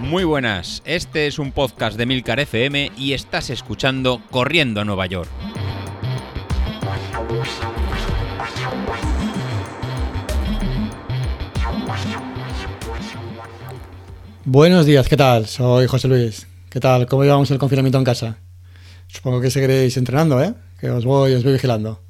Muy buenas, este es un podcast de Milcar FM y estás escuchando Corriendo a Nueva York. Buenos días, ¿qué tal? Soy José Luis. ¿Qué tal? ¿Cómo llevamos el confinamiento en casa? Supongo que seguiréis entrenando, ¿eh? Que os voy, os voy vigilando.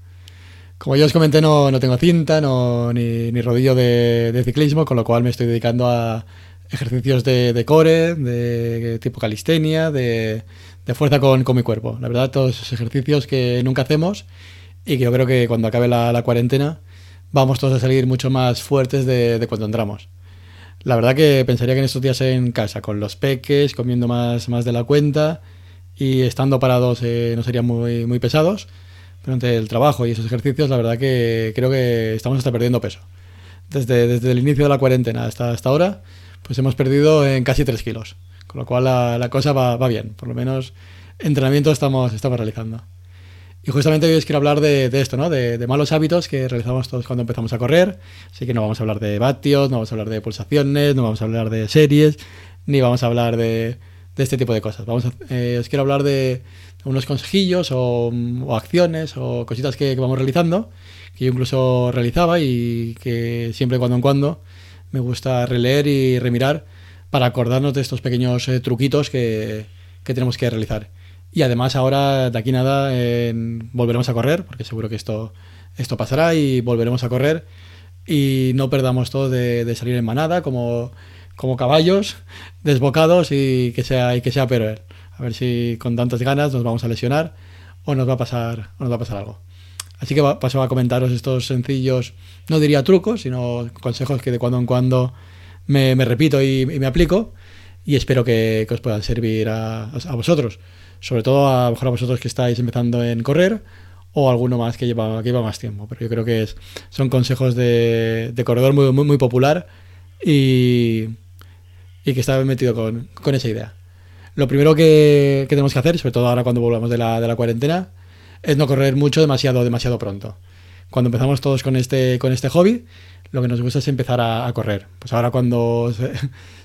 Como ya os comenté, no, no tengo cinta no, ni, ni rodillo de, de, ciclismo, con lo cual me estoy dedicando a ejercicios de, de core, de tipo calistenia, de, de fuerza con, con, mi cuerpo. La verdad, todos esos ejercicios que nunca hacemos y que yo creo que cuando acabe la, la cuarentena vamos todos a salir mucho más fuertes de, de cuando entramos. La verdad que pensaría que en estos días en casa, con los peques, comiendo más, más de la cuenta y estando parados eh, no serían muy, muy pesados, pero ante el trabajo y esos ejercicios, la verdad que creo que estamos hasta perdiendo peso. Desde, desde el inicio de la cuarentena hasta, hasta ahora, pues hemos perdido en casi 3 kilos, con lo cual la, la cosa va, va, bien, por lo menos entrenamiento estamos, estamos realizando. Y justamente hoy os quiero hablar de, de esto, ¿no? De, de, malos hábitos que realizamos todos cuando empezamos a correr. Así que no vamos a hablar de vatios, no vamos a hablar de pulsaciones, no vamos a hablar de series, ni vamos a hablar de, de este tipo de cosas. Vamos a, eh, os quiero hablar de unos consejillos o, o acciones o cositas que, que, vamos realizando, que yo incluso realizaba y que siempre cuando en cuando me gusta releer y remirar para acordarnos de estos pequeños eh, truquitos que, que tenemos que realizar. Y además ahora, de aquí nada, eh, volveremos a correr, porque seguro que esto, esto pasará y volveremos a correr. Y no perdamos todo de, de salir en manada, como, como caballos, desbocados y que sea, y que sea pero. A ver si con tantas ganas nos vamos a lesionar o nos va a pasar, o nos va a pasar algo. Así que paso a comentaros estos sencillos, no diría trucos, sino consejos que de cuando en cuando me, repito y, me aplico y espero que, os puedan servir a, a vosotros sobre todo a mejor a vosotros que estáis empezando en correr o alguno más que lleva, que lleva más tiempo. Pero yo creo que es, son consejos de, de corredor muy, muy, muy, popular y, y que está metido con, con, esa idea. Lo primero que, que, tenemos que hacer, sobre todo ahora cuando volvamos de la, de la cuarentena, es no correr mucho demasiado, demasiado pronto. Cuando empezamos todos con este, con este hobby, lo que nos gusta es empezar a, a correr. Pues ahora cuando se,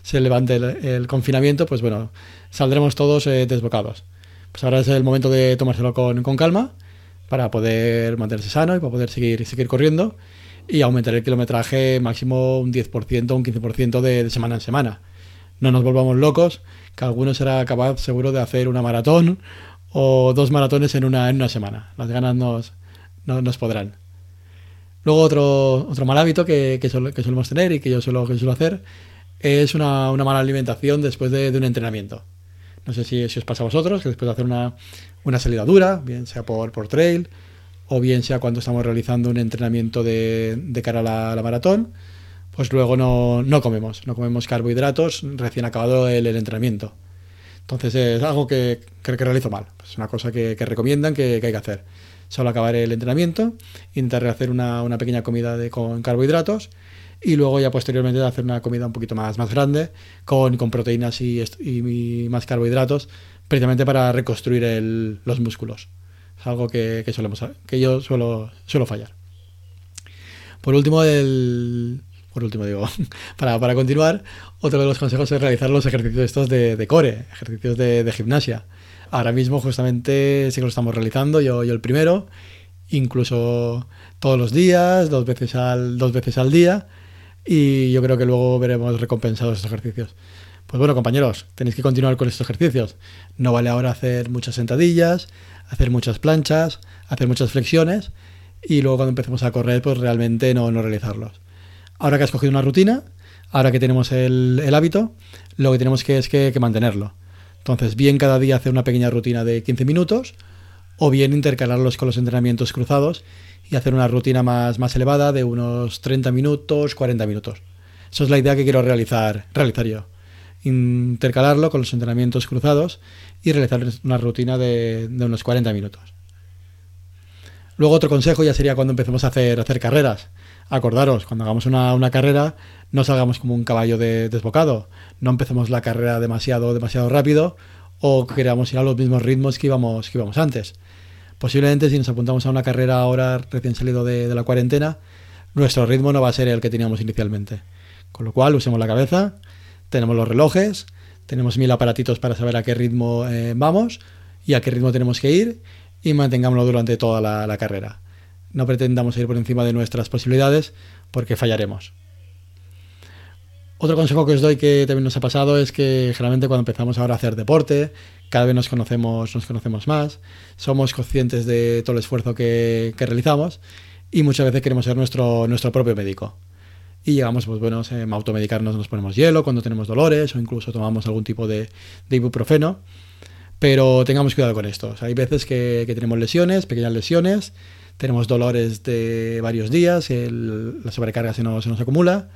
se levante el, el, confinamiento, pues bueno, saldremos todos eh, desbocados pues ahora es el momento de tomárselo con, con, calma para poder mantenerse sano y para poder seguir, seguir corriendo y aumentar el kilometraje máximo un 10%, un 15% de, de, semana en semana. No nos volvamos locos, que alguno será capaz seguro de hacer una maratón o dos maratones en una, en una semana. Las ganas nos, nos, nos podrán. Luego otro, otro mal hábito que, que, sol, que, solemos tener y que yo suelo, que suelo hacer es una, una mala alimentación después de, de un entrenamiento. No sé si, si, os pasa a vosotros, que después de hacer una, una salida dura, bien sea por, por, trail o bien sea cuando estamos realizando un entrenamiento de, de cara a la, maratón, pues luego no, no, comemos, no comemos carbohidratos recién acabado el, entrenamiento. Entonces es algo que, que, que realizo mal, es una cosa que, recomiendan que, hay que hacer. Solo acabar el entrenamiento, intentar hacer una, una pequeña comida de, con carbohidratos y luego ya posteriormente hacer una comida un poquito más, más grande con, con proteínas y, y, más carbohidratos precisamente para reconstruir el, los músculos. Es algo que, que, que yo suelo, suelo fallar. Por último, el, por último digo, para, para, continuar, otro de los consejos es realizar los ejercicios estos de, core, ejercicios de, de, gimnasia. Ahora mismo justamente sí que lo estamos realizando, yo, yo el primero, incluso todos los días, dos veces al, dos veces al día, y yo creo que luego veremos recompensados estos ejercicios. Pues bueno, compañeros, tenéis que continuar con estos ejercicios. No vale ahora hacer muchas sentadillas, hacer muchas planchas, hacer muchas flexiones y luego cuando empecemos a correr, pues realmente no, no realizarlos. Ahora que has cogido una rutina, ahora que tenemos el, hábito, lo que tenemos que es que, que mantenerlo. Entonces, bien cada día hacer una pequeña rutina de 15 minutos o bien intercalarlos con los entrenamientos cruzados y hacer una rutina más, más elevada de unos 30 minutos, 40 minutos. Esa es la idea que quiero realizar, realizar yo. Intercalarlo con los entrenamientos cruzados y realizar una rutina de, de unos 40 minutos. Luego otro consejo ya sería cuando empecemos a hacer, a hacer carreras. Acordaros, cuando hagamos una, carrera, no salgamos como un caballo de, desbocado. No empecemos la carrera demasiado, demasiado rápido o queramos ir a los mismos ritmos que íbamos, que íbamos antes. Posiblemente si nos apuntamos a una carrera ahora recién salido de, de, la cuarentena, nuestro ritmo no va a ser el que teníamos inicialmente. Con lo cual, usemos la cabeza, tenemos los relojes, tenemos mil aparatitos para saber a qué ritmo eh, vamos y a qué ritmo tenemos que ir y mantengámoslo durante toda la, carrera. No pretendamos ir por encima de nuestras posibilidades porque fallaremos. Otro consejo que os doy que también nos ha pasado es que generalmente cuando empezamos ahora a hacer deporte, cada vez nos conocemos, nos conocemos más, somos conscientes de todo el esfuerzo que, realizamos y muchas veces queremos ser nuestro, nuestro propio médico. Y llegamos, pues bueno, a automedicarnos, nos ponemos hielo cuando tenemos dolores o incluso tomamos algún tipo de, de ibuprofeno pero tengamos cuidado con esto. hay veces que, tenemos lesiones, pequeñas lesiones, tenemos dolores de varios días, la sobrecarga se nos, se nos acumula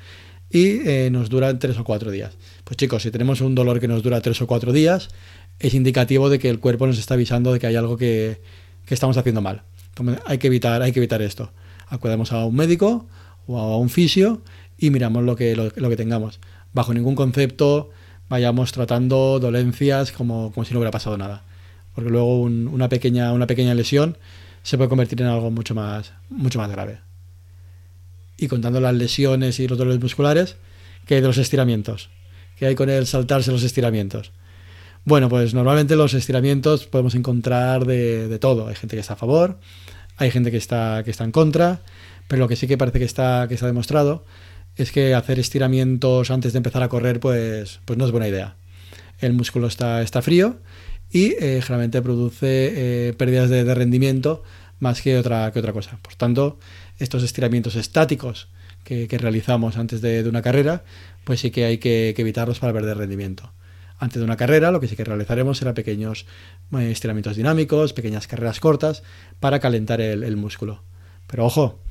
y eh, nos dura tres o cuatro días. Pues chicos, si tenemos un dolor que nos dura tres o cuatro días, es indicativo de que el cuerpo nos está avisando de que hay algo que, estamos haciendo mal. hay que evitar, hay que evitar esto. Acudamos a un médico o a un fisio y miramos lo que, lo que tengamos. Bajo ningún concepto vayamos tratando dolencias como, como si no hubiera pasado nada. Porque luego una, pequeña, una pequeña lesión se puede convertir en algo mucho más, mucho más grave. Y contando las lesiones y los dolores musculares, ¿qué hay de los estiramientos? ¿Qué hay con el saltarse los estiramientos? Bueno, pues normalmente los estiramientos podemos encontrar de, de, todo. Hay gente que está a favor, hay gente que está, que está en contra, pero lo que sí que parece que está, que está demostrado es que hacer estiramientos antes de empezar a correr pues, pues no es buena idea. El músculo está, está frío y eh, generalmente produce eh, pérdidas de, rendimiento más que otra, que otra cosa. Por tanto, estos estiramientos estáticos que, realizamos antes de, una carrera, pues sí que hay que, evitarlos para perder rendimiento. Antes de una carrera, lo que sí que realizaremos será pequeños eh, estiramientos dinámicos, pequeñas carreras cortas para calentar el músculo. Pero ojo,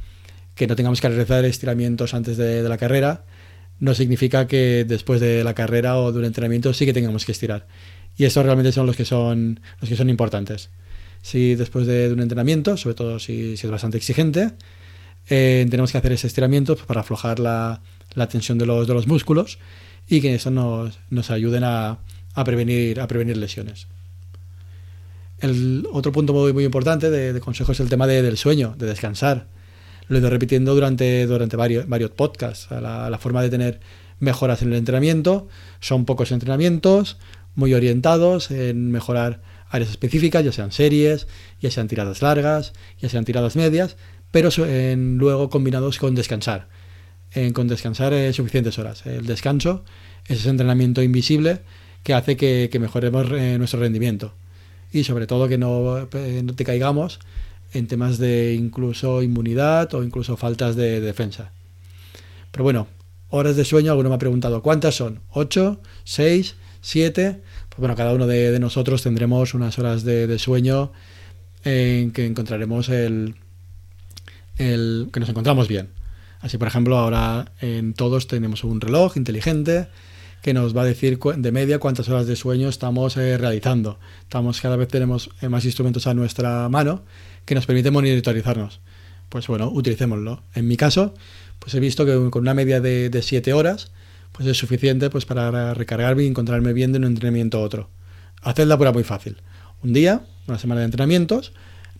que no tengamos que realizar estiramientos antes de, la carrera, no significa que después de la carrera o de un entrenamiento sí que tengamos que estirar. Y estos realmente son los que son, los que son importantes. Si después de, un entrenamiento, sobre todo si, es bastante exigente, eh, tenemos que hacer ese estiramiento pues, para aflojar la, tensión de los, de los músculos y que eso nos, nos ayuden a, prevenir, a prevenir lesiones. El otro punto muy, muy importante de, consejo es el tema del sueño, de descansar lo he ido repitiendo durante, durante varios, varios podcasts. La, forma de tener mejoras en el entrenamiento son pocos entrenamientos, muy orientados en mejorar áreas específicas, ya sean series, ya sean tiradas largas, ya sean tiradas medias, pero luego combinados con descansar. En, con descansar suficientes horas. El descanso es ese entrenamiento invisible que hace que, mejoremos nuestro rendimiento. Y sobre todo que no, no te caigamos en temas de incluso inmunidad o incluso faltas de defensa. Pero bueno, horas de sueño, alguno me ha preguntado, ¿cuántas son? ¿8? ¿6? ¿7? Pues bueno, cada uno de, nosotros tendremos unas horas de, sueño en que encontraremos el, el que nos encontramos bien. Así, por ejemplo, ahora en todos tenemos un reloj inteligente que nos va a decir de media cuántas horas de sueño estamos eh, realizando. Estamos, cada vez tenemos eh, más instrumentos a nuestra mano que nos permite monitorizarnos. Pues bueno, utilicémoslo. En mi caso, pues he visto que con una media de 7 horas, pues es suficiente pues para recargarme y encontrarme bien de un entrenamiento a otro. Haced la prueba muy fácil. Un día, una semana de entrenamientos,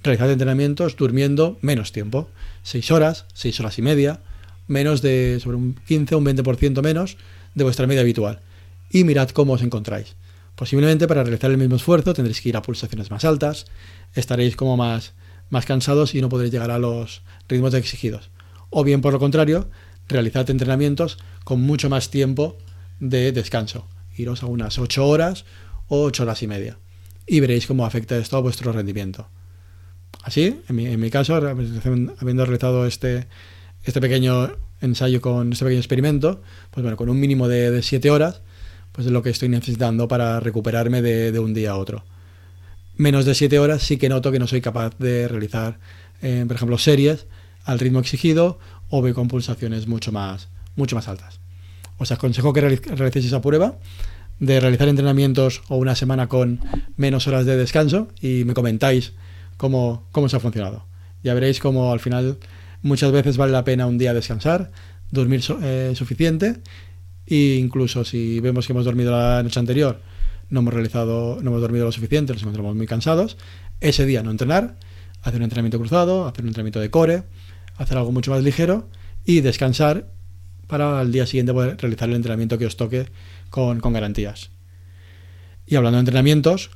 realizad entrenamientos durmiendo menos tiempo. 6 horas, 6 horas y media, menos de sobre un 15 o un 20% menos de vuestra media habitual. Y mirad cómo os encontráis. Posiblemente para realizar el mismo esfuerzo tendréis que ir a pulsaciones más altas, estaréis como más más cansados y no podréis llegar a los ritmos exigidos. O bien, por lo contrario, realizad entrenamientos con mucho más tiempo de descanso. Iros a unas 8 horas o 8 horas y media. Y veréis cómo afecta esto a vuestro rendimiento. Así, en mi, caso, habiendo realizado este, este pequeño ensayo con este pequeño experimento, pues bueno, con un mínimo de 7 horas, pues es lo que estoy necesitando para recuperarme de, de un día a otro menos de 7 horas sí que noto que no soy capaz de realizar, eh, por ejemplo, series al ritmo exigido o ve con pulsaciones mucho más, mucho más altas. Os aconsejo que realicéis esa prueba de realizar entrenamientos o una semana con menos horas de descanso y me comentáis cómo, cómo os ha funcionado. Ya veréis cómo al final muchas veces vale la pena un día descansar, dormir eh, suficiente e incluso si vemos que hemos dormido la noche anterior no hemos realizado, no hemos dormido lo suficiente, nos encontramos muy cansados. Ese día no entrenar, hacer un entrenamiento cruzado, hacer un entrenamiento de core, hacer algo mucho más ligero y descansar para al día siguiente poder realizar el entrenamiento que os toque con, garantías. Y hablando de entrenamientos,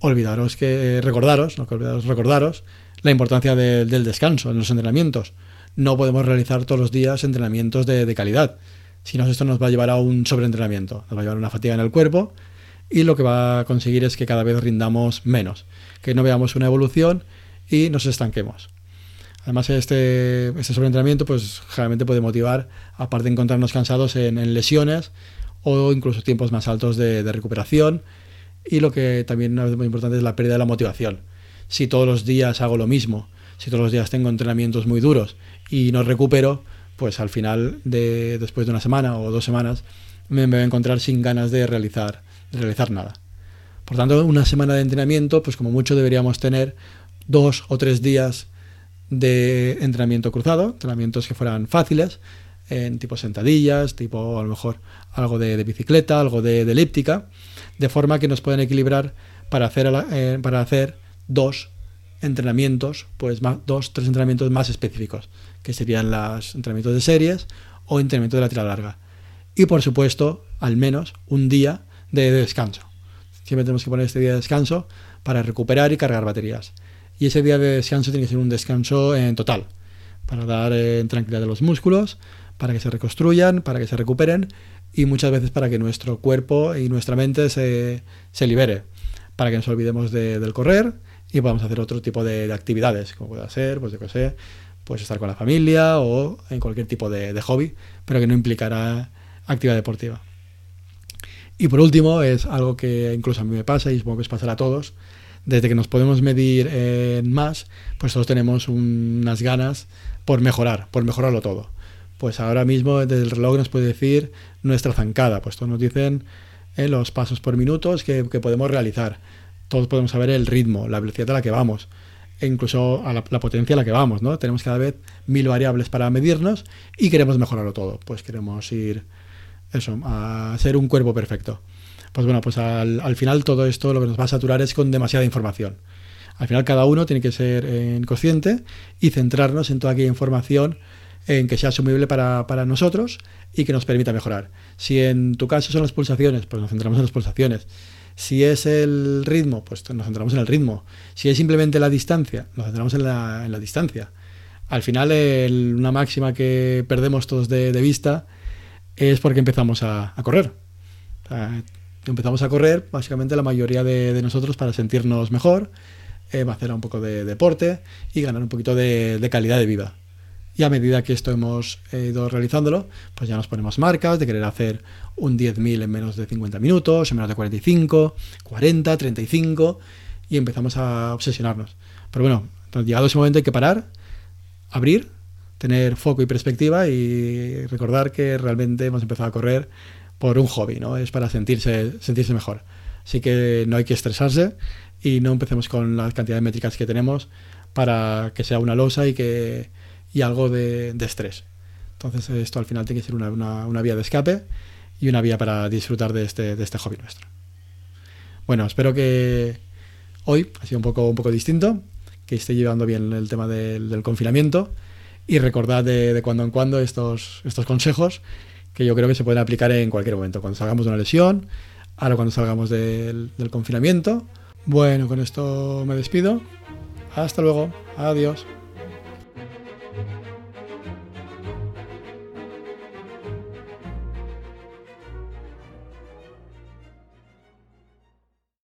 olvidaros que recordaros, no que olvidaros, recordaros la importancia del descanso en los entrenamientos. No podemos realizar todos los días entrenamientos de, de calidad, si no esto nos va a llevar a un sobreentrenamiento, nos va a llevar a una fatiga en el cuerpo y lo que va a conseguir es que cada vez rindamos menos, que no veamos una evolución y nos estanquemos. Además, este, este sobreentrenamiento pues, generalmente puede motivar, aparte de encontrarnos cansados, en, lesiones o incluso tiempos más altos de, recuperación. Y lo que también es muy importante es la pérdida de la motivación. Si todos los días hago lo mismo, si todos los días tengo entrenamientos muy duros y no recupero, pues al final, de, después de una semana o dos semanas, me, voy a encontrar sin ganas de realizar, de realizar nada. Por tanto, una semana de entrenamiento, pues como mucho deberíamos tener dos o tres días de entrenamiento cruzado, entrenamientos que fueran fáciles, en tipo sentadillas, tipo a lo mejor algo de, bicicleta, algo de, elíptica, de forma que nos puedan equilibrar para hacer, eh, para hacer dos entrenamientos, pues más, dos, tres entrenamientos más específicos, que serían los entrenamientos de series o entrenamiento de la tira larga. Y por supuesto, al menos un día de descanso. Siempre tenemos que poner este día de descanso para recuperar y cargar baterías y ese día de descanso tiene que ser un descanso en total, para dar eh, tranquilidad a los músculos, para que se reconstruyan, para que se recuperen y muchas veces para que nuestro cuerpo y nuestra mente se, se libere, para que nos olvidemos del correr y podamos hacer otro tipo de, actividades, como pueda ser, pues yo qué sé, pues estar con la familia o en cualquier tipo de, de hobby, pero que no implicará actividad deportiva. Y por último, es algo que incluso a mí me pasa y supongo que os pasará a todos, desde que nos podemos medir en más, pues todos tenemos unas ganas por mejorar, por mejorarlo todo. Pues ahora mismo desde el reloj nos puede decir nuestra zancada, pues todos nos dicen eh, los pasos por minutos que, podemos realizar. Todos podemos saber el ritmo, la velocidad a la que vamos, e incluso a la, potencia a la que vamos, ¿no? Tenemos cada vez mil variables para medirnos y queremos mejorarlo todo. Pues queremos ir eso, a ser un cuerpo perfecto. Pues bueno, pues al, final todo esto lo que nos va a saturar es con demasiada información. Al final cada uno tiene que ser eh, consciente y centrarnos en toda aquella información en que sea asumible para, nosotros y que nos permita mejorar. Si en tu caso son las pulsaciones, pues nos centramos en las pulsaciones. Si es el ritmo, pues nos centramos en el ritmo. Si es simplemente la distancia, nos centramos en la, en la distancia. Al final, una máxima que perdemos todos de, vista es porque empezamos a, correr empezamos a correr, básicamente la mayoría de, nosotros para sentirnos mejor, eh, hacer un poco de deporte y ganar un poquito de, calidad de vida. Y a medida que esto hemos ido realizándolo, pues ya nos ponemos marcas de querer hacer un 10.000 en menos de 50 minutos, en menos de 45, 40, 35, y empezamos a obsesionarnos. Pero bueno, llegado ese momento hay que parar, abrir, tener foco y perspectiva y recordar que realmente hemos empezado a correr por un hobby, ¿no? Es para sentirse, sentirse mejor. Así que no hay que estresarse y no empecemos con la cantidad de métricas que tenemos para que sea una losa y, que, y algo de, estrés. Entonces esto al final tiene que ser una, vía de escape y una vía para disfrutar de este, de este hobby nuestro. Bueno, espero que hoy ha sido un poco, un poco distinto, que esté llevando bien el tema del, confinamiento y recordad de, de, cuando en cuando estos, estos consejos que yo creo que se pueden aplicar en cualquier momento, cuando salgamos de una lesión, ahora cuando salgamos del, del confinamiento. Bueno, con esto me despido. Hasta luego. Adiós.